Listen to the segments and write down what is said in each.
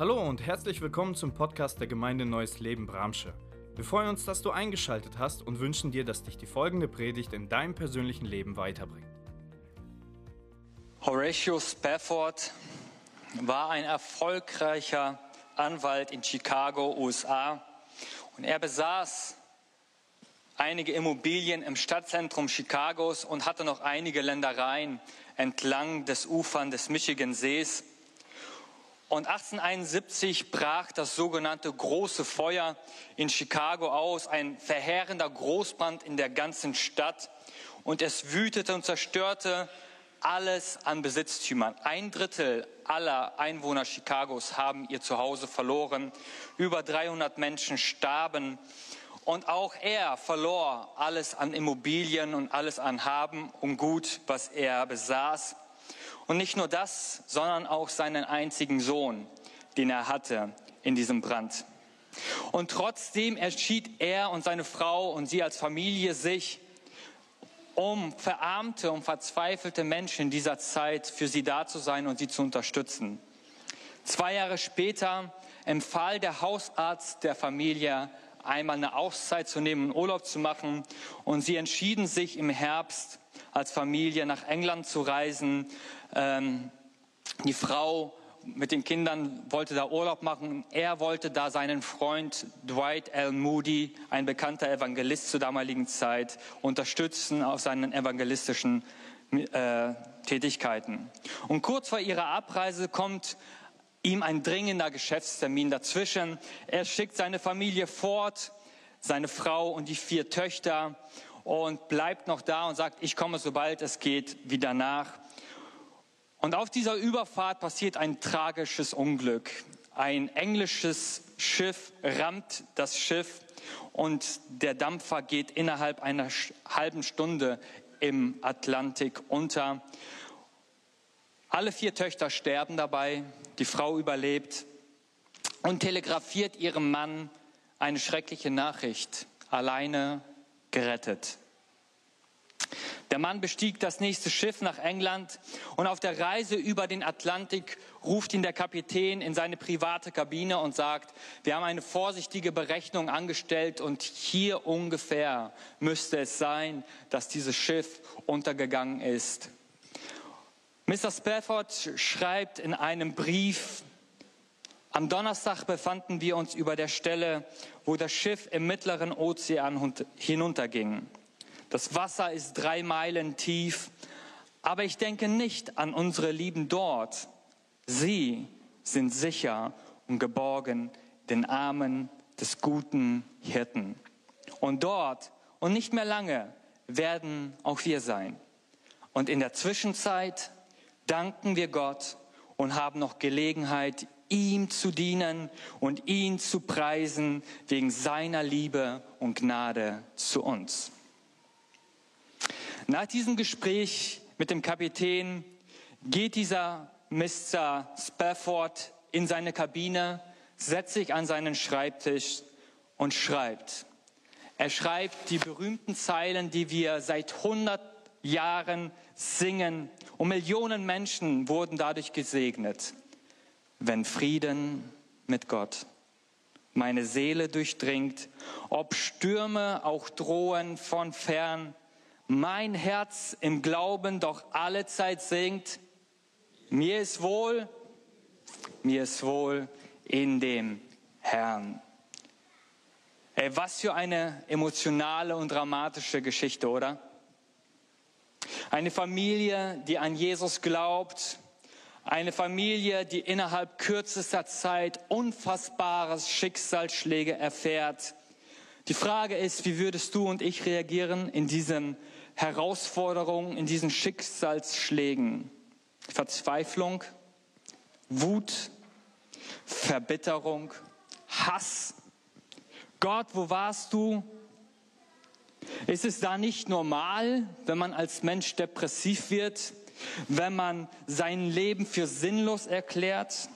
Hallo und herzlich willkommen zum Podcast der Gemeinde Neues Leben Bramsche. Wir freuen uns, dass du eingeschaltet hast und wünschen dir, dass dich die folgende Predigt in deinem persönlichen Leben weiterbringt. Horatio Spafford war ein erfolgreicher Anwalt in Chicago, USA. Und er besaß einige Immobilien im Stadtzentrum Chicagos und hatte noch einige Ländereien entlang des Ufern des Michigan-Sees. Und 1871 brach das sogenannte große Feuer in Chicago aus, ein verheerender Großbrand in der ganzen Stadt. Und es wütete und zerstörte alles an Besitztümern. Ein Drittel aller Einwohner Chicagos haben ihr Zuhause verloren. Über 300 Menschen starben. Und auch er verlor alles an Immobilien und alles an Haben und Gut, was er besaß. Und nicht nur das, sondern auch seinen einzigen Sohn, den er hatte in diesem Brand. Und trotzdem entschied er und seine Frau und sie als Familie sich, um verarmte und verzweifelte Menschen in dieser Zeit für sie da zu sein und sie zu unterstützen. Zwei Jahre später empfahl der Hausarzt der Familie, einmal eine Auszeit zu nehmen und Urlaub zu machen. Und sie entschieden sich im Herbst als Familie nach England zu reisen. Ähm, die Frau mit den Kindern wollte da Urlaub machen. Er wollte da seinen Freund Dwight L. Moody, ein bekannter Evangelist zur damaligen Zeit, unterstützen auf seinen evangelistischen äh, Tätigkeiten. Und kurz vor ihrer Abreise kommt ihm ein dringender Geschäftstermin dazwischen. Er schickt seine Familie fort, seine Frau und die vier Töchter und bleibt noch da und sagt, ich komme sobald es geht wieder nach. Und auf dieser Überfahrt passiert ein tragisches Unglück. Ein englisches Schiff rammt das Schiff und der Dampfer geht innerhalb einer halben Stunde im Atlantik unter. Alle vier Töchter sterben dabei, die Frau überlebt und telegrafiert ihrem Mann eine schreckliche Nachricht. Alleine gerettet. Der Mann bestieg das nächste Schiff nach England und auf der Reise über den Atlantik ruft ihn der Kapitän in seine private Kabine und sagt, wir haben eine vorsichtige Berechnung angestellt und hier ungefähr müsste es sein, dass dieses Schiff untergegangen ist. Mr. Spafford schreibt in einem Brief, am Donnerstag befanden wir uns über der Stelle, wo das Schiff im mittleren Ozean hinunterging. Das Wasser ist drei Meilen tief, aber ich denke nicht an unsere Lieben dort. Sie sind sicher und geborgen den Armen des guten Hirten. Und dort und nicht mehr lange werden auch wir sein. Und in der Zwischenzeit danken wir Gott und haben noch Gelegenheit, ihm zu dienen und ihn zu preisen wegen seiner Liebe und Gnade zu uns. Nach diesem Gespräch mit dem Kapitän geht dieser Mr. Spafford in seine Kabine, setzt sich an seinen Schreibtisch und schreibt. Er schreibt die berühmten Zeilen, die wir seit 100 Jahren singen und Millionen Menschen wurden dadurch gesegnet wenn Frieden mit Gott meine Seele durchdringt, ob Stürme auch drohen von fern, mein Herz im Glauben doch alle Zeit singt, mir ist wohl, mir ist wohl in dem Herrn. Ey, was für eine emotionale und dramatische Geschichte, oder? Eine Familie, die an Jesus glaubt, eine Familie, die innerhalb kürzester Zeit unfassbares Schicksalsschläge erfährt. Die Frage ist, wie würdest du und ich reagieren in diesen Herausforderungen, in diesen Schicksalsschlägen? Verzweiflung, Wut, Verbitterung, Hass. Gott, wo warst du? Ist es da nicht normal, wenn man als Mensch depressiv wird? wenn man sein Leben für sinnlos erklärt?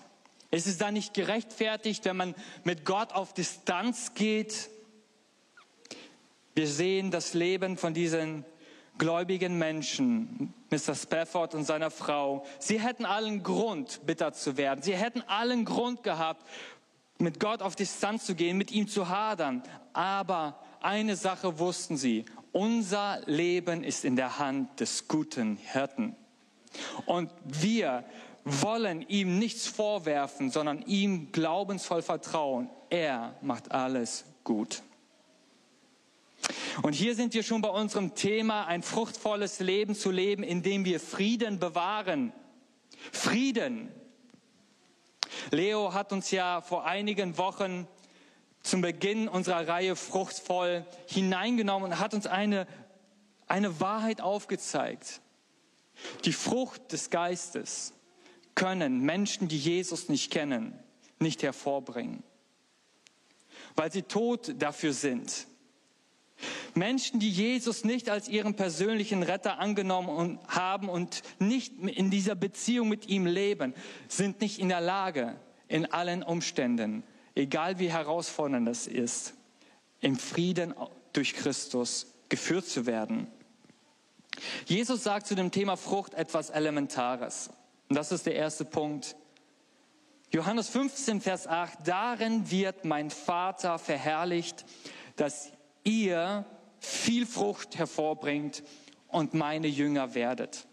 Ist es dann nicht gerechtfertigt, wenn man mit Gott auf Distanz geht? Wir sehen das Leben von diesen gläubigen Menschen Mr. Spafford und seiner Frau, sie hätten allen Grund, bitter zu werden. Sie hätten allen Grund gehabt, mit Gott auf Distanz zu gehen, mit ihm zu hadern. Aber eine Sache wussten sie, unser Leben ist in der Hand des guten Hirten. Und wir wollen ihm nichts vorwerfen, sondern ihm glaubensvoll vertrauen. Er macht alles gut. Und hier sind wir schon bei unserem Thema, ein fruchtvolles Leben zu leben, indem wir Frieden bewahren. Frieden. Leo hat uns ja vor einigen Wochen zum Beginn unserer Reihe fruchtvoll hineingenommen und hat uns eine, eine Wahrheit aufgezeigt. Die Frucht des Geistes können Menschen, die Jesus nicht kennen, nicht hervorbringen, weil sie tot dafür sind. Menschen, die Jesus nicht als ihren persönlichen Retter angenommen haben und nicht in dieser Beziehung mit ihm leben, sind nicht in der Lage, in allen Umständen, egal wie herausfordernd es ist, im Frieden durch Christus geführt zu werden. Jesus sagt zu dem Thema Frucht etwas Elementares. Und das ist der erste Punkt. Johannes 15, Vers 8, darin wird mein Vater verherrlicht, dass ihr viel Frucht hervorbringt und meine Jünger werdet.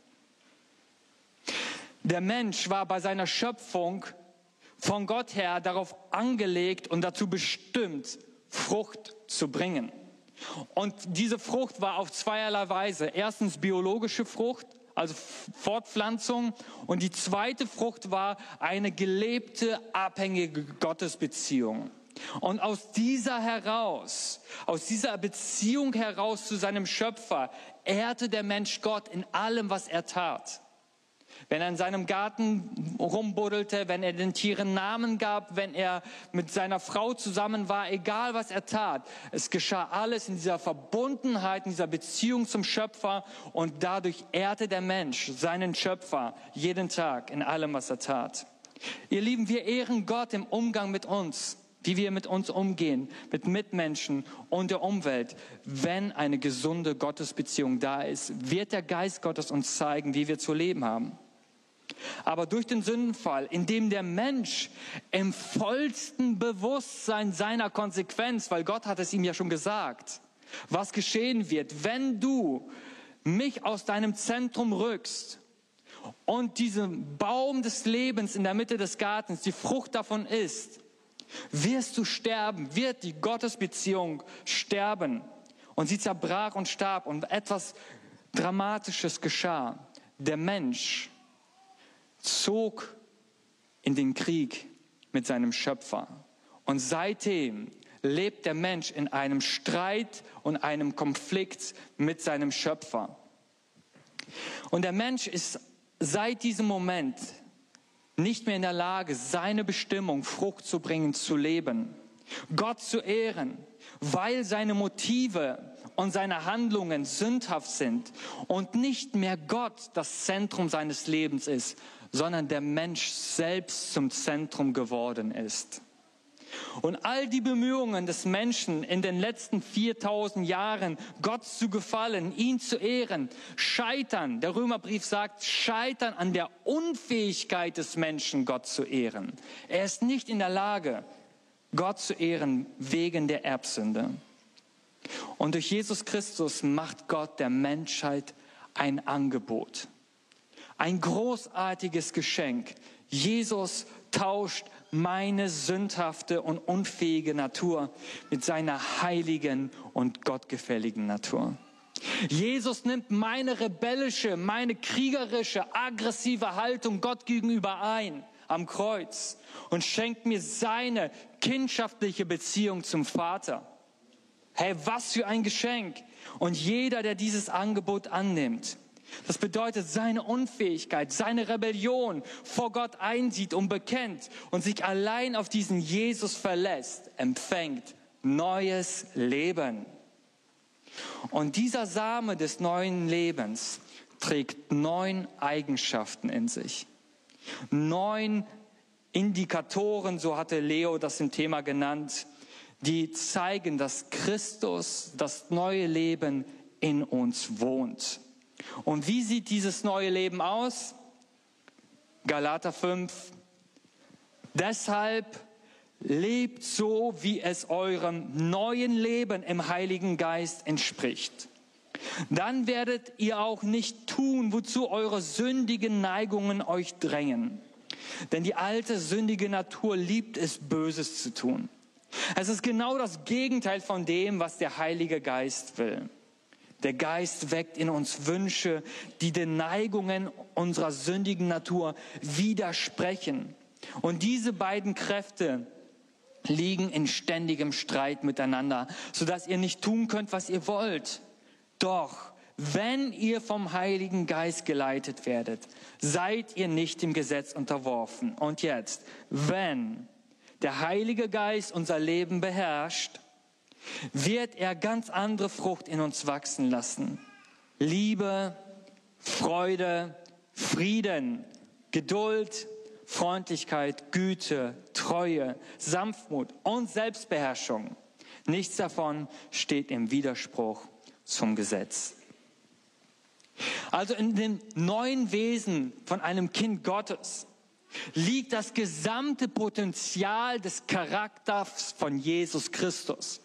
Der Mensch war bei seiner Schöpfung von Gott her darauf angelegt und dazu bestimmt, Frucht zu bringen. Und diese Frucht war auf zweierlei Weise. Erstens biologische Frucht, also Fortpflanzung. Und die zweite Frucht war eine gelebte, abhängige Gottesbeziehung. Und aus dieser heraus, aus dieser Beziehung heraus zu seinem Schöpfer, ehrte der Mensch Gott in allem, was er tat. Wenn er in seinem Garten rumbuddelte, wenn er den Tieren Namen gab, wenn er mit seiner Frau zusammen war, egal was er tat, es geschah alles in dieser Verbundenheit, in dieser Beziehung zum Schöpfer und dadurch ehrte der Mensch seinen Schöpfer jeden Tag in allem, was er tat. Ihr Lieben, wir ehren Gott im Umgang mit uns wie wir mit uns umgehen, mit Mitmenschen und der Umwelt. Wenn eine gesunde Gottesbeziehung da ist, wird der Geist Gottes uns zeigen, wie wir zu leben haben. Aber durch den Sündenfall, in dem der Mensch im vollsten Bewusstsein seiner Konsequenz, weil Gott hat es ihm ja schon gesagt, was geschehen wird, wenn du mich aus deinem Zentrum rückst und diesen Baum des Lebens in der Mitte des Gartens, die Frucht davon ist, wirst du sterben, wird die Gottesbeziehung sterben. Und sie zerbrach und starb und etwas Dramatisches geschah. Der Mensch zog in den Krieg mit seinem Schöpfer. Und seitdem lebt der Mensch in einem Streit und einem Konflikt mit seinem Schöpfer. Und der Mensch ist seit diesem Moment nicht mehr in der Lage, seine Bestimmung Frucht zu bringen, zu leben, Gott zu ehren, weil seine Motive und seine Handlungen sündhaft sind und nicht mehr Gott das Zentrum seines Lebens ist, sondern der Mensch selbst zum Zentrum geworden ist. Und all die Bemühungen des Menschen in den letzten 4000 Jahren, Gott zu gefallen, ihn zu ehren, scheitern, der Römerbrief sagt, scheitern an der Unfähigkeit des Menschen, Gott zu ehren. Er ist nicht in der Lage, Gott zu ehren wegen der Erbsünde. Und durch Jesus Christus macht Gott der Menschheit ein Angebot. Ein großartiges Geschenk. Jesus tauscht meine sündhafte und unfähige Natur mit seiner heiligen und gottgefälligen Natur. Jesus nimmt meine rebellische, meine kriegerische, aggressive Haltung Gott gegenüber ein am Kreuz und schenkt mir seine kindschaftliche Beziehung zum Vater. Hey, was für ein Geschenk! Und jeder, der dieses Angebot annimmt, das bedeutet, seine Unfähigkeit, seine Rebellion vor Gott einsieht und bekennt und sich allein auf diesen Jesus verlässt, empfängt neues Leben. Und dieser Same des neuen Lebens trägt neun Eigenschaften in sich. Neun Indikatoren, so hatte Leo das im Thema genannt, die zeigen, dass Christus, das neue Leben in uns wohnt. Und wie sieht dieses neue Leben aus? Galater 5. Deshalb lebt so, wie es eurem neuen Leben im Heiligen Geist entspricht. Dann werdet ihr auch nicht tun, wozu eure sündigen Neigungen euch drängen. Denn die alte sündige Natur liebt es, Böses zu tun. Es ist genau das Gegenteil von dem, was der Heilige Geist will. Der Geist weckt in uns Wünsche, die den Neigungen unserer sündigen Natur widersprechen. Und diese beiden Kräfte liegen in ständigem Streit miteinander, sodass ihr nicht tun könnt, was ihr wollt. Doch wenn ihr vom Heiligen Geist geleitet werdet, seid ihr nicht dem Gesetz unterworfen. Und jetzt, wenn der Heilige Geist unser Leben beherrscht, wird er ganz andere Frucht in uns wachsen lassen. Liebe, Freude, Frieden, Geduld, Freundlichkeit, Güte, Treue, Sanftmut und Selbstbeherrschung. Nichts davon steht im Widerspruch zum Gesetz. Also in dem neuen Wesen von einem Kind Gottes liegt das gesamte Potenzial des Charakters von Jesus Christus.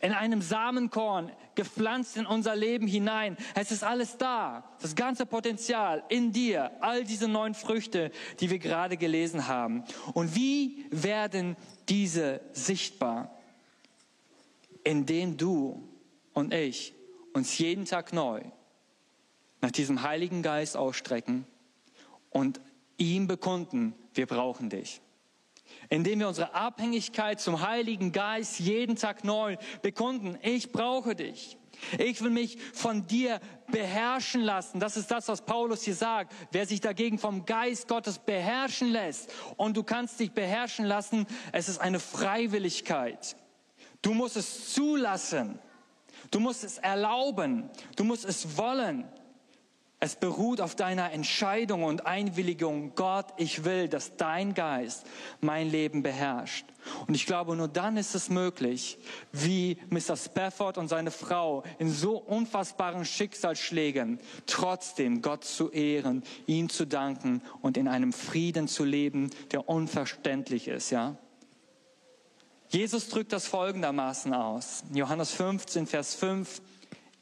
In einem Samenkorn, gepflanzt in unser Leben hinein. Es ist alles da. Das ganze Potenzial in dir. All diese neuen Früchte, die wir gerade gelesen haben. Und wie werden diese sichtbar? Indem du und ich uns jeden Tag neu nach diesem Heiligen Geist ausstrecken und ihm bekunden, wir brauchen dich. Indem wir unsere Abhängigkeit zum Heiligen Geist jeden Tag neu bekunden, ich brauche dich. Ich will mich von dir beherrschen lassen. Das ist das, was Paulus hier sagt. Wer sich dagegen vom Geist Gottes beherrschen lässt und du kannst dich beherrschen lassen, es ist eine Freiwilligkeit. Du musst es zulassen. Du musst es erlauben. Du musst es wollen. Es beruht auf deiner Entscheidung und Einwilligung. Gott, ich will, dass dein Geist mein Leben beherrscht. Und ich glaube, nur dann ist es möglich, wie Mr. Spafford und seine Frau in so unfassbaren Schicksalsschlägen trotzdem Gott zu ehren, ihm zu danken und in einem Frieden zu leben, der unverständlich ist, ja? Jesus drückt das folgendermaßen aus. Johannes 15, Vers 5.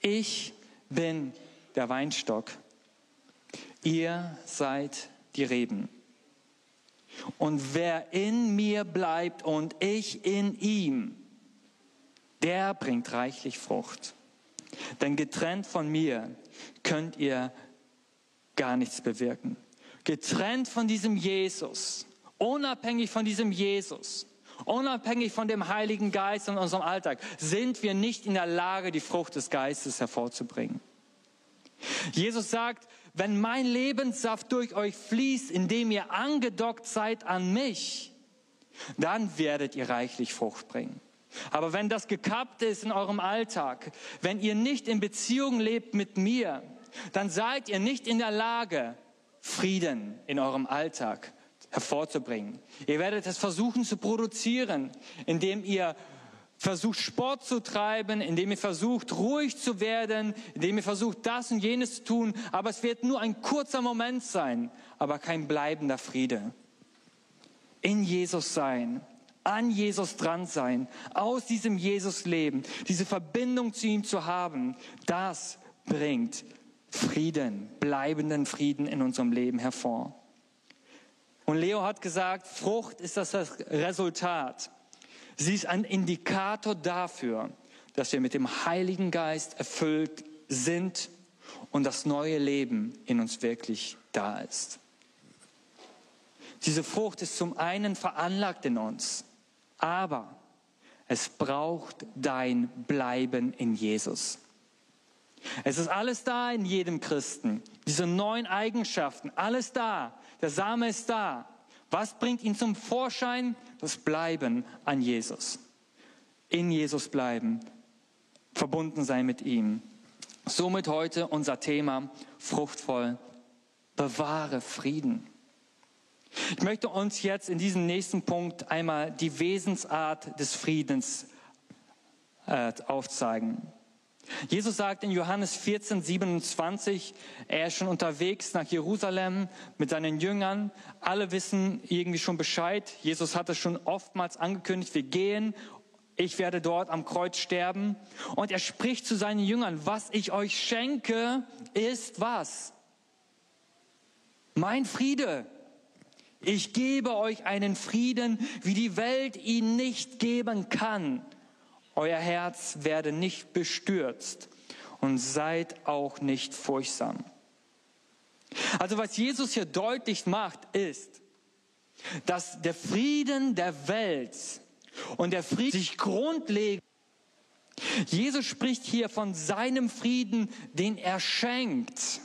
Ich bin der Weinstock ihr seid die Reben. Und wer in mir bleibt und ich in ihm, der bringt reichlich Frucht. Denn getrennt von mir könnt ihr gar nichts bewirken. Getrennt von diesem Jesus, unabhängig von diesem Jesus, unabhängig von dem Heiligen Geist in unserem Alltag, sind wir nicht in der Lage, die Frucht des Geistes hervorzubringen. Jesus sagt, wenn mein Lebenssaft durch euch fließt, indem ihr angedockt seid an mich, dann werdet ihr reichlich Frucht bringen. Aber wenn das gekappt ist in eurem Alltag, wenn ihr nicht in Beziehung lebt mit mir, dann seid ihr nicht in der Lage, Frieden in eurem Alltag hervorzubringen. Ihr werdet es versuchen zu produzieren, indem ihr versucht Sport zu treiben, indem ihr versucht ruhig zu werden, indem ihr versucht das und jenes zu tun, aber es wird nur ein kurzer Moment sein, aber kein bleibender Friede. In Jesus sein, an Jesus dran sein, aus diesem Jesus leben, diese Verbindung zu ihm zu haben, das bringt Frieden, bleibenden Frieden in unserem Leben hervor. Und Leo hat gesagt, Frucht ist das Resultat Sie ist ein Indikator dafür, dass wir mit dem Heiligen Geist erfüllt sind und das neue Leben in uns wirklich da ist. Diese Frucht ist zum einen veranlagt in uns, aber es braucht dein Bleiben in Jesus. Es ist alles da in jedem Christen, diese neuen Eigenschaften, alles da. Der Same ist da. Was bringt ihn zum Vorschein? Das Bleiben an Jesus. In Jesus bleiben, verbunden sein mit ihm. Somit heute unser Thema fruchtvoll. Bewahre Frieden. Ich möchte uns jetzt in diesem nächsten Punkt einmal die Wesensart des Friedens äh, aufzeigen. Jesus sagt in Johannes 14, 27, er ist schon unterwegs nach Jerusalem mit seinen Jüngern. Alle wissen irgendwie schon Bescheid. Jesus hat es schon oftmals angekündigt, wir gehen, ich werde dort am Kreuz sterben. Und er spricht zu seinen Jüngern, was ich euch schenke, ist was? Mein Friede. Ich gebe euch einen Frieden, wie die Welt ihn nicht geben kann. Euer Herz werde nicht bestürzt und seid auch nicht furchtsam. Also was Jesus hier deutlich macht, ist, dass der Frieden der Welt und der Frieden sich grundlegend Jesus spricht hier von seinem Frieden, den er schenkt.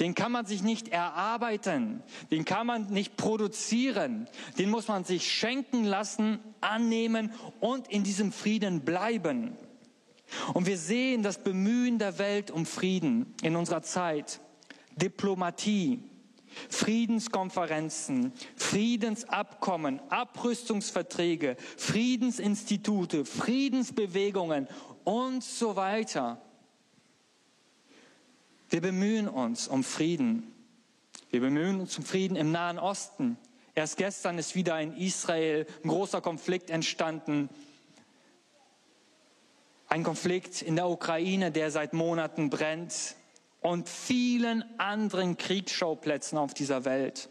Den kann man sich nicht erarbeiten, den kann man nicht produzieren, den muss man sich schenken lassen, annehmen und in diesem Frieden bleiben. Und wir sehen das Bemühen der Welt um Frieden in unserer Zeit, Diplomatie, Friedenskonferenzen, Friedensabkommen, Abrüstungsverträge, Friedensinstitute, Friedensbewegungen und so weiter. Wir bemühen uns um Frieden. Wir bemühen uns um Frieden im Nahen Osten. Erst gestern ist wieder in Israel ein großer Konflikt entstanden. Ein Konflikt in der Ukraine, der seit Monaten brennt und vielen anderen Kriegsschauplätzen auf dieser Welt.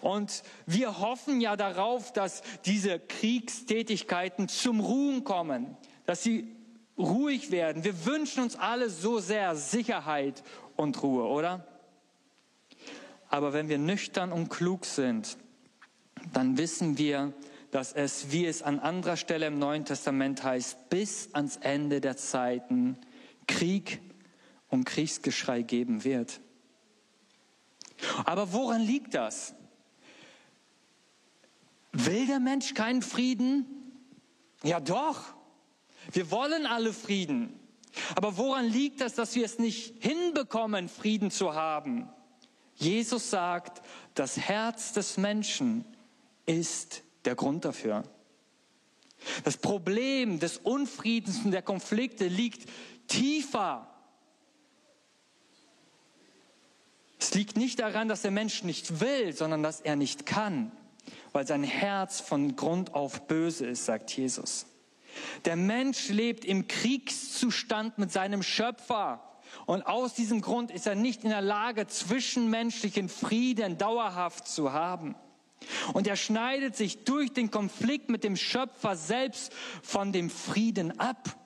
Und wir hoffen ja darauf, dass diese Kriegstätigkeiten zum Ruhen kommen, dass sie ruhig werden. Wir wünschen uns alle so sehr Sicherheit und Ruhe, oder? Aber wenn wir nüchtern und klug sind, dann wissen wir, dass es, wie es an anderer Stelle im Neuen Testament heißt, bis ans Ende der Zeiten Krieg und Kriegsgeschrei geben wird. Aber woran liegt das? Will der Mensch keinen Frieden? Ja doch. Wir wollen alle Frieden. Aber woran liegt das, dass wir es nicht hinbekommen, Frieden zu haben? Jesus sagt, das Herz des Menschen ist der Grund dafür. Das Problem des Unfriedens und der Konflikte liegt tiefer. Es liegt nicht daran, dass der Mensch nicht will, sondern dass er nicht kann, weil sein Herz von Grund auf böse ist, sagt Jesus. Der Mensch lebt im Kriegszustand mit seinem Schöpfer. Und aus diesem Grund ist er nicht in der Lage, zwischenmenschlichen Frieden dauerhaft zu haben. Und er schneidet sich durch den Konflikt mit dem Schöpfer selbst von dem Frieden ab.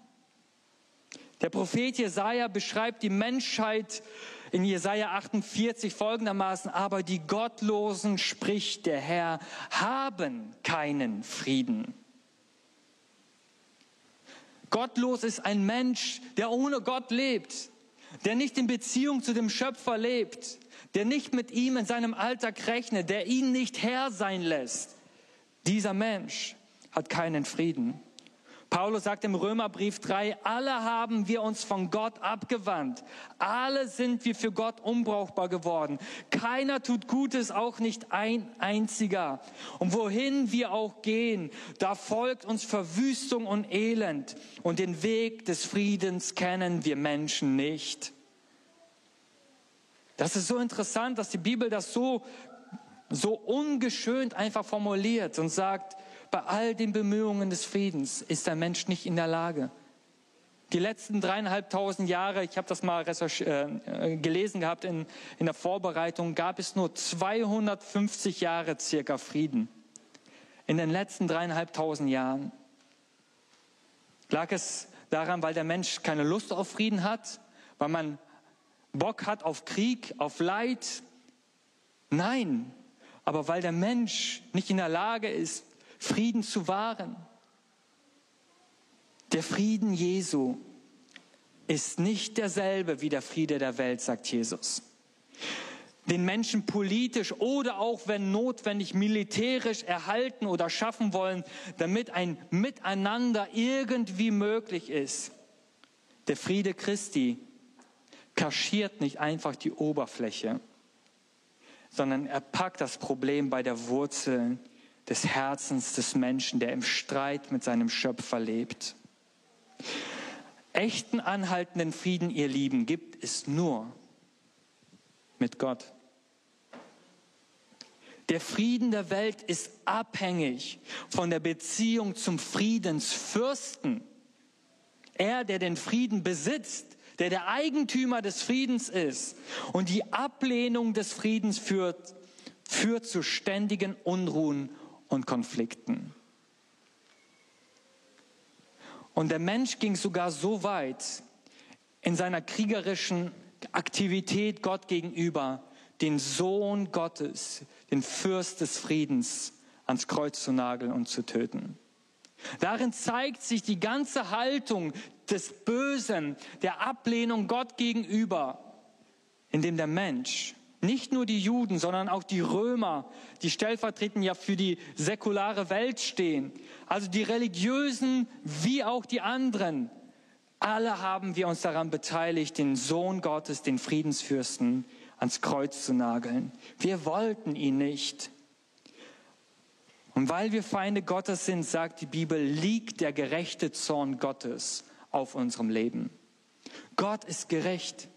Der Prophet Jesaja beschreibt die Menschheit in Jesaja 48 folgendermaßen, aber die Gottlosen, spricht der Herr, haben keinen Frieden. Gottlos ist ein Mensch, der ohne Gott lebt, der nicht in Beziehung zu dem Schöpfer lebt, der nicht mit ihm in seinem Alltag rechnet, der ihn nicht Herr sein lässt. Dieser Mensch hat keinen Frieden. Paulus sagt im Römerbrief 3, alle haben wir uns von Gott abgewandt. Alle sind wir für Gott unbrauchbar geworden. Keiner tut Gutes, auch nicht ein einziger. Und wohin wir auch gehen, da folgt uns Verwüstung und Elend. Und den Weg des Friedens kennen wir Menschen nicht. Das ist so interessant, dass die Bibel das so, so ungeschönt einfach formuliert und sagt, bei all den Bemühungen des Friedens ist der Mensch nicht in der Lage. Die letzten dreieinhalbtausend Jahre, ich habe das mal äh, gelesen gehabt in, in der Vorbereitung, gab es nur 250 Jahre circa Frieden. In den letzten dreieinhalbtausend Jahren. Lag es daran, weil der Mensch keine Lust auf Frieden hat? Weil man Bock hat auf Krieg, auf Leid? Nein, aber weil der Mensch nicht in der Lage ist, Frieden zu wahren. Der Frieden Jesu ist nicht derselbe wie der Friede der Welt, sagt Jesus. Den Menschen politisch oder auch wenn notwendig militärisch erhalten oder schaffen wollen, damit ein Miteinander irgendwie möglich ist. Der Friede Christi kaschiert nicht einfach die Oberfläche, sondern er packt das Problem bei der Wurzel des Herzens des Menschen, der im Streit mit seinem Schöpfer lebt. Echten anhaltenden Frieden, ihr Lieben, gibt es nur mit Gott. Der Frieden der Welt ist abhängig von der Beziehung zum Friedensfürsten. Er, der den Frieden besitzt, der der Eigentümer des Friedens ist und die Ablehnung des Friedens führt, führt zu ständigen Unruhen und Konflikten. Und der Mensch ging sogar so weit in seiner kriegerischen Aktivität Gott gegenüber, den Sohn Gottes, den Fürst des Friedens ans Kreuz zu nageln und zu töten. Darin zeigt sich die ganze Haltung des Bösen, der Ablehnung Gott gegenüber, indem der Mensch, nicht nur die Juden, sondern auch die Römer, die stellvertretend ja für die säkulare Welt stehen, also die Religiösen wie auch die anderen, alle haben wir uns daran beteiligt, den Sohn Gottes, den Friedensfürsten, ans Kreuz zu nageln. Wir wollten ihn nicht. Und weil wir Feinde Gottes sind, sagt die Bibel, liegt der gerechte Zorn Gottes auf unserem Leben. Gott ist gerecht.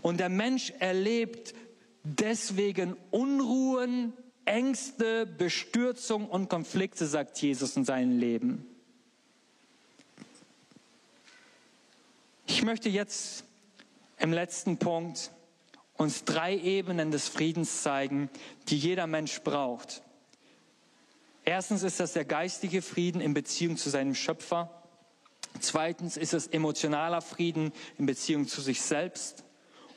Und der Mensch erlebt deswegen Unruhen, Ängste, Bestürzung und Konflikte, sagt Jesus in seinem Leben. Ich möchte jetzt im letzten Punkt uns drei Ebenen des Friedens zeigen, die jeder Mensch braucht. Erstens ist das der geistige Frieden in Beziehung zu seinem Schöpfer. Zweitens ist es emotionaler Frieden in Beziehung zu sich selbst.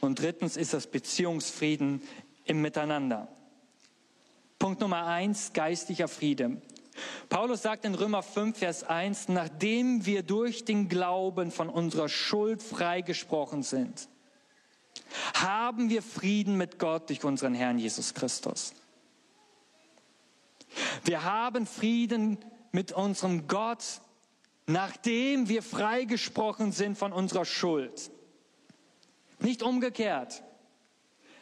Und drittens ist das Beziehungsfrieden im Miteinander. Punkt Nummer eins, geistlicher Friede. Paulus sagt in Römer 5, Vers 1, nachdem wir durch den Glauben von unserer Schuld freigesprochen sind, haben wir Frieden mit Gott durch unseren Herrn Jesus Christus. Wir haben Frieden mit unserem Gott, nachdem wir freigesprochen sind von unserer Schuld. Nicht umgekehrt.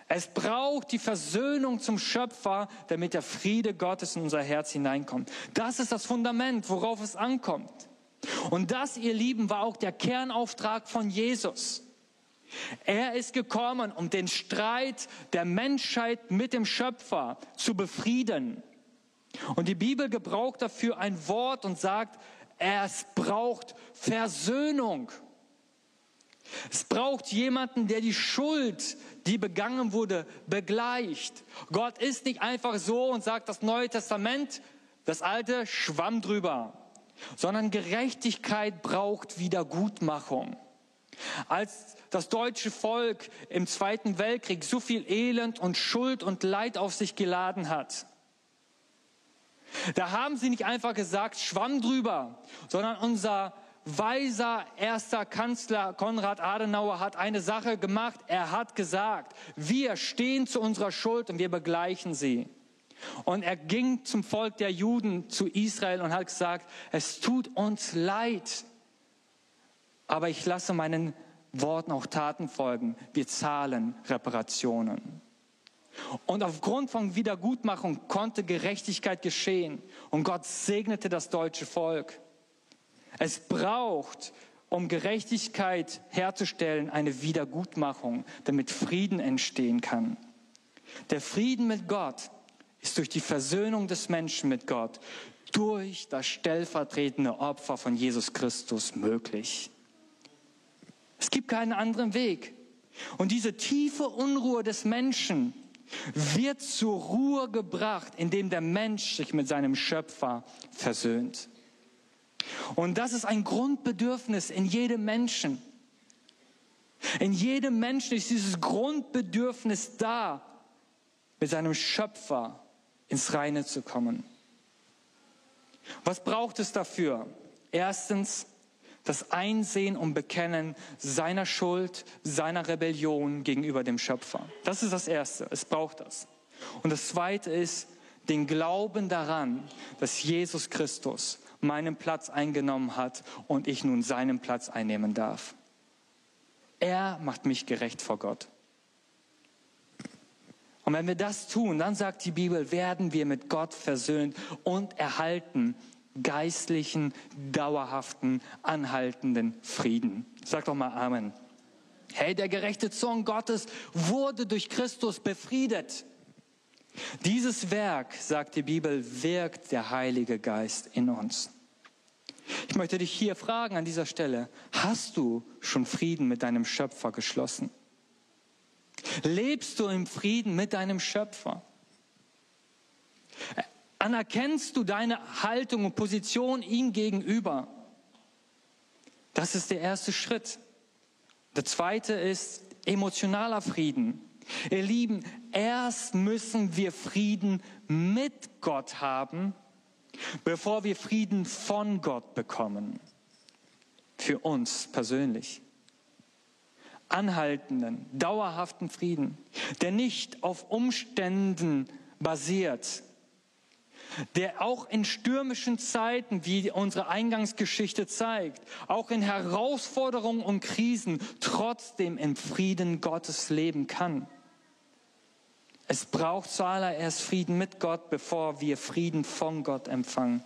Es braucht die Versöhnung zum Schöpfer, damit der Friede Gottes in unser Herz hineinkommt. Das ist das Fundament, worauf es ankommt. Und das, ihr Lieben, war auch der Kernauftrag von Jesus. Er ist gekommen, um den Streit der Menschheit mit dem Schöpfer zu befrieden. Und die Bibel gebraucht dafür ein Wort und sagt, es braucht Versöhnung. Es braucht jemanden, der die Schuld, die begangen wurde, begleicht. Gott ist nicht einfach so und sagt das Neue Testament, das Alte schwamm drüber, sondern Gerechtigkeit braucht Wiedergutmachung. Als das deutsche Volk im Zweiten Weltkrieg so viel Elend und Schuld und Leid auf sich geladen hat, da haben sie nicht einfach gesagt, schwamm drüber, sondern unser weiser erster Kanzler Konrad Adenauer hat eine Sache gemacht. Er hat gesagt, wir stehen zu unserer Schuld und wir begleichen sie. Und er ging zum Volk der Juden, zu Israel und hat gesagt, es tut uns leid, aber ich lasse meinen Worten auch Taten folgen. Wir zahlen Reparationen. Und aufgrund von Wiedergutmachung konnte Gerechtigkeit geschehen und Gott segnete das deutsche Volk. Es braucht, um Gerechtigkeit herzustellen, eine Wiedergutmachung, damit Frieden entstehen kann. Der Frieden mit Gott ist durch die Versöhnung des Menschen mit Gott, durch das stellvertretende Opfer von Jesus Christus möglich. Es gibt keinen anderen Weg. Und diese tiefe Unruhe des Menschen wird zur Ruhe gebracht, indem der Mensch sich mit seinem Schöpfer versöhnt. Und das ist ein Grundbedürfnis in jedem Menschen. In jedem Menschen ist dieses Grundbedürfnis da, mit seinem Schöpfer ins Reine zu kommen. Was braucht es dafür? Erstens das Einsehen und Bekennen seiner Schuld, seiner Rebellion gegenüber dem Schöpfer. Das ist das Erste. Es braucht das. Und das Zweite ist den Glauben daran, dass Jesus Christus meinen Platz eingenommen hat und ich nun seinen Platz einnehmen darf. Er macht mich gerecht vor Gott. Und wenn wir das tun, dann sagt die Bibel, werden wir mit Gott versöhnt und erhalten geistlichen, dauerhaften, anhaltenden Frieden. Sag doch mal Amen. Hey, der gerechte Zorn Gottes wurde durch Christus befriedet. Dieses Werk, sagt die Bibel, wirkt der Heilige Geist in uns. Ich möchte dich hier fragen an dieser Stelle, hast du schon Frieden mit deinem Schöpfer geschlossen? Lebst du im Frieden mit deinem Schöpfer? Anerkennst du deine Haltung und Position ihm gegenüber? Das ist der erste Schritt. Der zweite ist emotionaler Frieden. Ihr Lieben, erst müssen wir Frieden mit Gott haben, bevor wir Frieden von Gott bekommen. Für uns persönlich. Anhaltenden, dauerhaften Frieden, der nicht auf Umständen basiert, der auch in stürmischen Zeiten, wie unsere Eingangsgeschichte zeigt, auch in Herausforderungen und Krisen trotzdem im Frieden Gottes leben kann. Es braucht zuallererst Frieden mit Gott, bevor wir Frieden von Gott empfangen.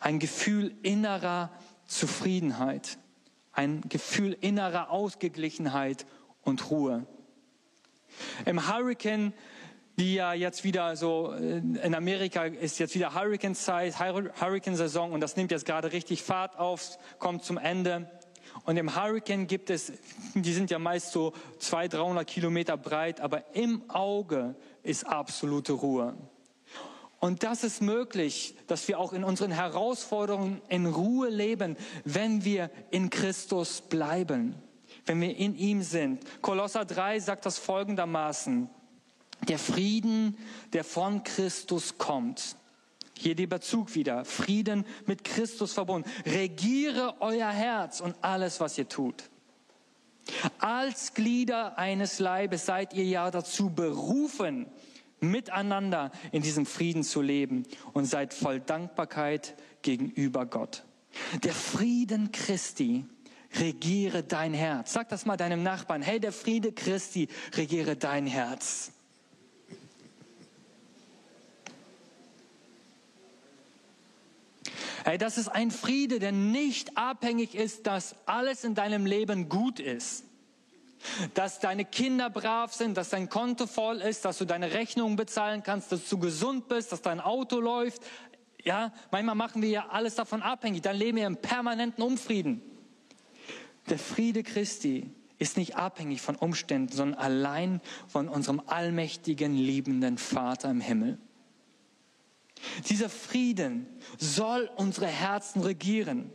Ein Gefühl innerer Zufriedenheit, ein Gefühl innerer Ausgeglichenheit und Ruhe. Im Hurricane die ja jetzt wieder so äh, in Amerika ist jetzt wieder Hurricane-Saison und das nimmt jetzt gerade richtig Fahrt auf, kommt zum Ende. Und im Hurricane gibt es, die sind ja meist so 200, 300 Kilometer breit, aber im Auge ist absolute Ruhe. Und das ist möglich, dass wir auch in unseren Herausforderungen in Ruhe leben, wenn wir in Christus bleiben, wenn wir in ihm sind. Kolosser 3 sagt das folgendermaßen. Der Frieden, der von Christus kommt. Hier der Bezug wieder. Frieden mit Christus verbunden. Regiere euer Herz und alles, was ihr tut. Als Glieder eines Leibes seid ihr ja dazu berufen, miteinander in diesem Frieden zu leben und seid voll Dankbarkeit gegenüber Gott. Der Frieden Christi regiere dein Herz. Sag das mal deinem Nachbarn. Hey, der Friede Christi regiere dein Herz. Das ist ein Friede, der nicht abhängig ist, dass alles in deinem Leben gut ist. Dass deine Kinder brav sind, dass dein Konto voll ist, dass du deine Rechnungen bezahlen kannst, dass du gesund bist, dass dein Auto läuft. Ja, manchmal machen wir ja alles davon abhängig. Dann leben wir im permanenten Unfrieden. Der Friede Christi ist nicht abhängig von Umständen, sondern allein von unserem allmächtigen, liebenden Vater im Himmel. Dieser Frieden soll unsere Herzen regieren.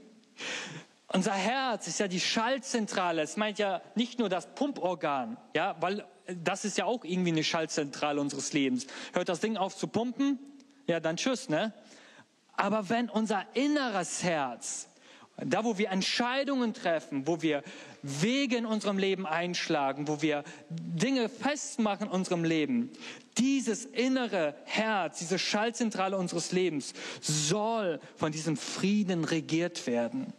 Unser Herz ist ja die Schaltzentrale. Es meint ja nicht nur das Pumporgan, ja, weil das ist ja auch irgendwie eine Schaltzentrale unseres Lebens. Hört das Ding auf zu pumpen? Ja, dann tschüss, ne? Aber wenn unser inneres Herz da, wo wir Entscheidungen treffen, wo wir Wege in unserem Leben einschlagen, wo wir Dinge festmachen in unserem Leben, dieses innere Herz, diese Schaltzentrale unseres Lebens soll von diesem Frieden regiert werden.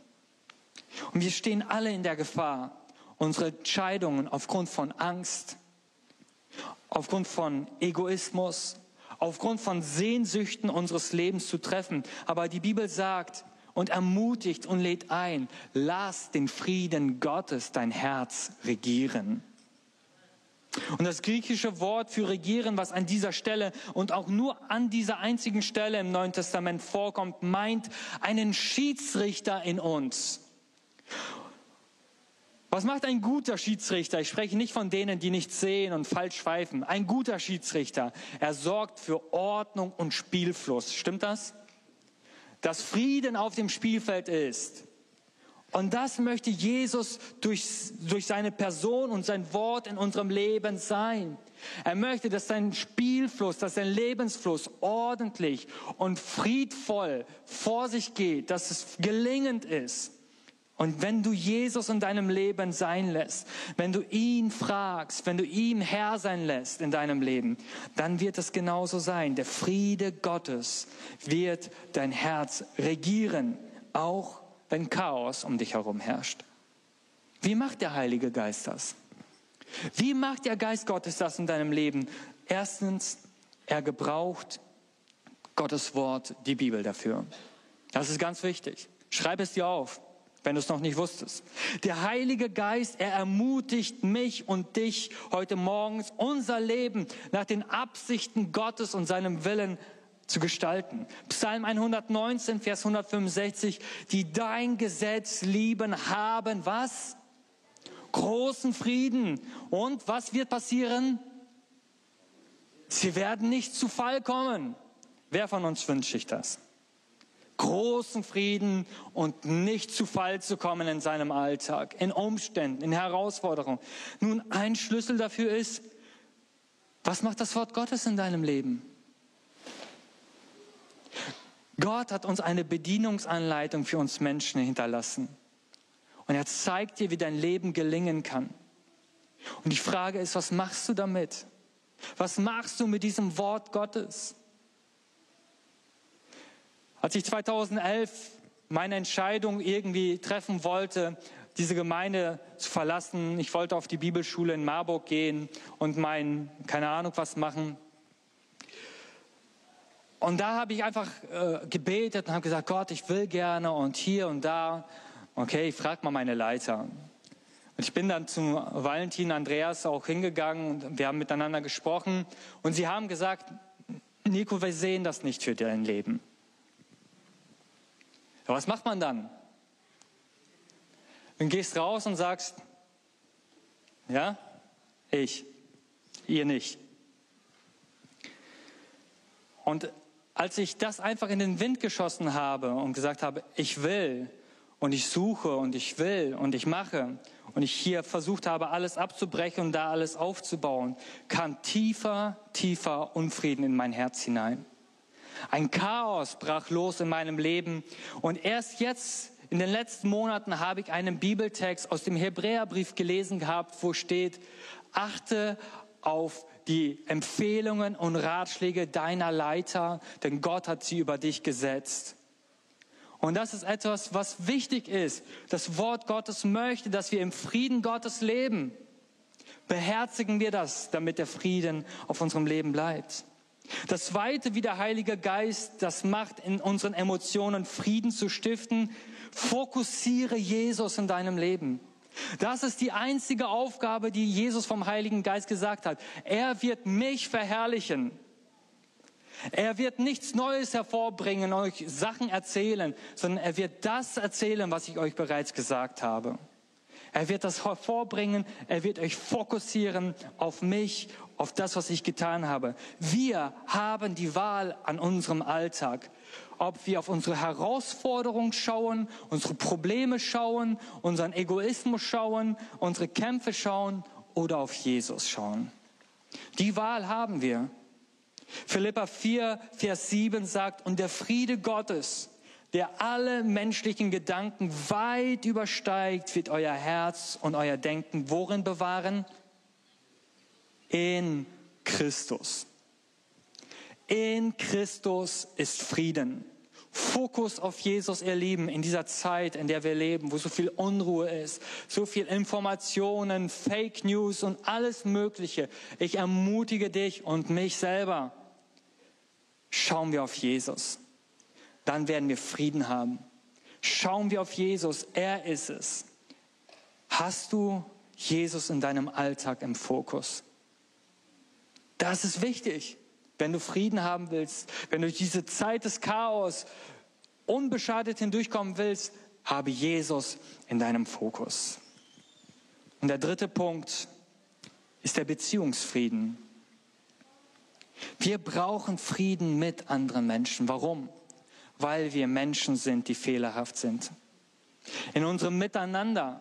Und wir stehen alle in der Gefahr, unsere Entscheidungen aufgrund von Angst, aufgrund von Egoismus, aufgrund von Sehnsüchten unseres Lebens zu treffen. Aber die Bibel sagt, und ermutigt und lädt ein, lass den Frieden Gottes dein Herz regieren. Und das griechische Wort für regieren, was an dieser Stelle und auch nur an dieser einzigen Stelle im Neuen Testament vorkommt, meint einen Schiedsrichter in uns. Was macht ein guter Schiedsrichter? Ich spreche nicht von denen, die nicht sehen und falsch pfeifen. Ein guter Schiedsrichter, er sorgt für Ordnung und Spielfluss. Stimmt das? Dass Frieden auf dem Spielfeld ist. Und das möchte Jesus durch, durch seine Person und sein Wort in unserem Leben sein. Er möchte, dass sein Spielfluss, dass sein Lebensfluss ordentlich und friedvoll vor sich geht, dass es gelingend ist. Und wenn du Jesus in deinem Leben sein lässt, wenn du ihn fragst, wenn du ihm Herr sein lässt in deinem Leben, dann wird es genauso sein. Der Friede Gottes wird dein Herz regieren, auch wenn Chaos um dich herum herrscht. Wie macht der Heilige Geist das? Wie macht der Geist Gottes das in deinem Leben? Erstens, er gebraucht Gottes Wort, die Bibel dafür. Das ist ganz wichtig. Schreib es dir auf, wenn du es noch nicht wusstest. Der Heilige Geist, er ermutigt mich und dich heute morgens, unser Leben nach den Absichten Gottes und seinem Willen zu gestalten. Psalm 119, Vers 165, die dein Gesetz lieben, haben was? Großen Frieden. Und was wird passieren? Sie werden nicht zu Fall kommen. Wer von uns wünscht sich das? Großen Frieden und nicht zu Fall zu kommen in seinem Alltag, in Umständen, in Herausforderungen. Nun, ein Schlüssel dafür ist, was macht das Wort Gottes in deinem Leben? Gott hat uns eine Bedienungsanleitung für uns Menschen hinterlassen. Und er zeigt dir, wie dein Leben gelingen kann. Und die Frage ist, was machst du damit? Was machst du mit diesem Wort Gottes? Als ich 2011 meine Entscheidung irgendwie treffen wollte, diese Gemeinde zu verlassen, ich wollte auf die Bibelschule in Marburg gehen und mein, keine Ahnung was machen. Und da habe ich einfach äh, gebetet und habe gesagt, Gott, ich will gerne und hier und da. Okay, ich frage mal meine Leiter. Und ich bin dann zum Valentin Andreas auch hingegangen und wir haben miteinander gesprochen und sie haben gesagt, Nico, wir sehen das nicht für dein Leben. Ja, was macht man dann? Dann gehst raus und sagst, ja, ich, ihr nicht. Und als ich das einfach in den Wind geschossen habe und gesagt habe, ich will und ich suche und ich will und ich mache und ich hier versucht habe, alles abzubrechen und da alles aufzubauen, kam tiefer, tiefer Unfrieden in mein Herz hinein. Ein Chaos brach los in meinem Leben und erst jetzt in den letzten Monaten habe ich einen Bibeltext aus dem Hebräerbrief gelesen gehabt, wo steht, achte auf die Empfehlungen und Ratschläge deiner Leiter, denn Gott hat sie über dich gesetzt. Und das ist etwas, was wichtig ist. Das Wort Gottes möchte, dass wir im Frieden Gottes leben. Beherzigen wir das, damit der Frieden auf unserem Leben bleibt. Das Zweite, wie der Heilige Geist das macht, in unseren Emotionen Frieden zu stiften, fokussiere Jesus in deinem Leben. Das ist die einzige Aufgabe, die Jesus vom Heiligen Geist gesagt hat. Er wird mich verherrlichen. Er wird nichts Neues hervorbringen, euch Sachen erzählen, sondern er wird das erzählen, was ich euch bereits gesagt habe. Er wird das hervorbringen, er wird euch fokussieren auf mich, auf das, was ich getan habe. Wir haben die Wahl an unserem Alltag ob wir auf unsere Herausforderungen schauen, unsere Probleme schauen, unseren Egoismus schauen, unsere Kämpfe schauen oder auf Jesus schauen. Die Wahl haben wir. Philippa 4, Vers 7 sagt, und der Friede Gottes, der alle menschlichen Gedanken weit übersteigt, wird euer Herz und euer Denken worin bewahren? In Christus. In Christus ist Frieden. Fokus auf Jesus, ihr Lieben, in dieser Zeit, in der wir leben, wo so viel Unruhe ist, so viel Informationen, Fake News und alles Mögliche. Ich ermutige dich und mich selber. Schauen wir auf Jesus. Dann werden wir Frieden haben. Schauen wir auf Jesus. Er ist es. Hast du Jesus in deinem Alltag im Fokus? Das ist wichtig. Wenn du Frieden haben willst, wenn du diese Zeit des Chaos unbeschadet hindurchkommen willst, habe Jesus in deinem Fokus. Und der dritte Punkt ist der Beziehungsfrieden. Wir brauchen Frieden mit anderen Menschen. Warum? Weil wir Menschen sind, die fehlerhaft sind. In unserem Miteinander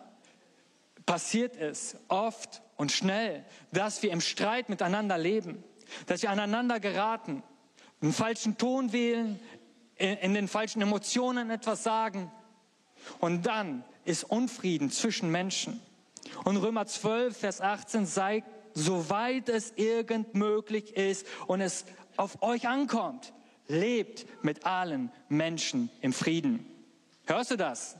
passiert es oft und schnell, dass wir im Streit miteinander leben dass wir aneinander geraten, einen falschen Ton wählen, in den falschen Emotionen etwas sagen. Und dann ist Unfrieden zwischen Menschen. Und Römer 12, Vers 18 sagt, soweit es irgend möglich ist und es auf euch ankommt, lebt mit allen Menschen im Frieden. Hörst du das?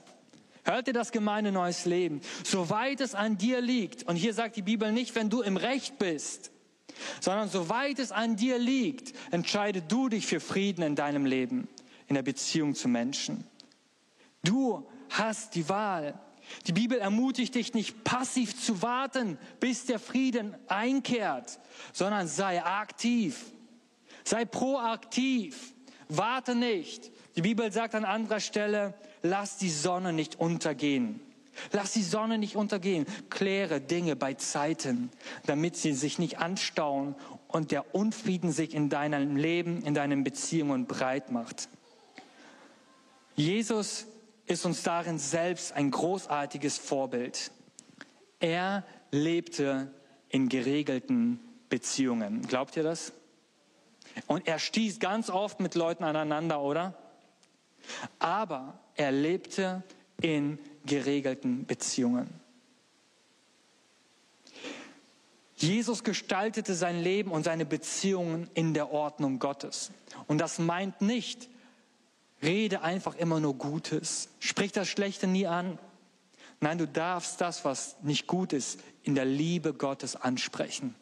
Hört ihr das gemeine neues Leben? Soweit es an dir liegt, und hier sagt die Bibel nicht, wenn du im Recht bist, sondern soweit es an dir liegt, entscheide du dich für Frieden in deinem Leben. in der Beziehung zu Menschen. Du hast die Wahl. Die Bibel ermutigt dich nicht passiv zu warten, bis der Frieden einkehrt, sondern sei aktiv. Sei proaktiv. Warte nicht. Die Bibel sagt an anderer Stelle, lass die Sonne nicht untergehen. Lass die Sonne nicht untergehen. Kläre Dinge bei Zeiten, damit sie sich nicht anstauen und der Unfrieden sich in deinem Leben, in deinen Beziehungen breit macht. Jesus ist uns darin selbst ein großartiges Vorbild. Er lebte in geregelten Beziehungen. Glaubt ihr das? Und er stieß ganz oft mit Leuten aneinander, oder? Aber er lebte in geregelten Beziehungen. Jesus gestaltete sein Leben und seine Beziehungen in der Ordnung Gottes. Und das meint nicht, rede einfach immer nur Gutes, sprich das Schlechte nie an. Nein, du darfst das, was nicht gut ist, in der Liebe Gottes ansprechen.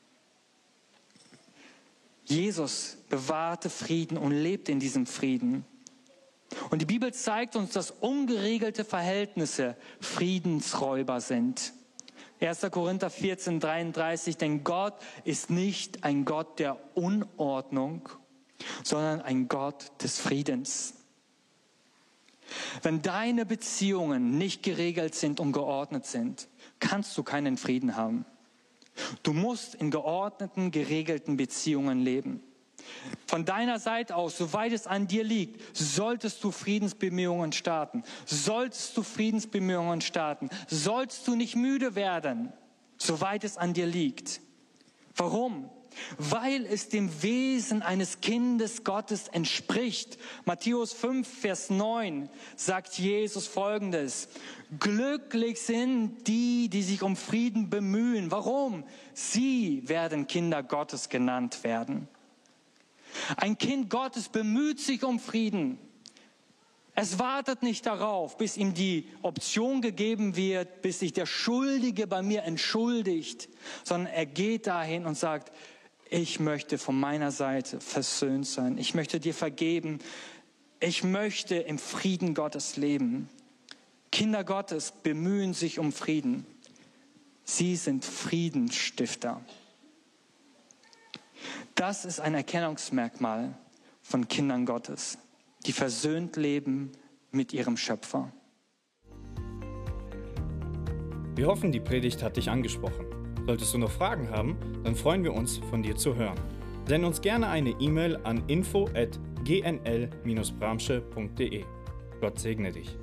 Jesus bewahrte Frieden und lebte in diesem Frieden. Und die Bibel zeigt uns, dass ungeregelte Verhältnisse Friedensräuber sind. 1. Korinther 14, 33, denn Gott ist nicht ein Gott der Unordnung, sondern ein Gott des Friedens. Wenn deine Beziehungen nicht geregelt sind und geordnet sind, kannst du keinen Frieden haben. Du musst in geordneten, geregelten Beziehungen leben. Von deiner Seite aus, soweit es an dir liegt, solltest du Friedensbemühungen starten. Solltest du Friedensbemühungen starten. Sollst du nicht müde werden, soweit es an dir liegt. Warum? Weil es dem Wesen eines Kindes Gottes entspricht. Matthäus 5, Vers 9 sagt Jesus Folgendes. Glücklich sind die, die sich um Frieden bemühen. Warum? Sie werden Kinder Gottes genannt werden. Ein Kind Gottes bemüht sich um Frieden. Es wartet nicht darauf, bis ihm die Option gegeben wird, bis sich der Schuldige bei mir entschuldigt, sondern er geht dahin und sagt, ich möchte von meiner Seite versöhnt sein. Ich möchte dir vergeben. Ich möchte im Frieden Gottes leben. Kinder Gottes bemühen sich um Frieden. Sie sind Friedensstifter. Das ist ein Erkennungsmerkmal von Kindern Gottes, die versöhnt leben mit ihrem Schöpfer. Wir hoffen, die Predigt hat dich angesprochen. Solltest du noch Fragen haben, dann freuen wir uns, von dir zu hören. Send uns gerne eine E-Mail an info@gnl-bramsche.de. Gott segne dich.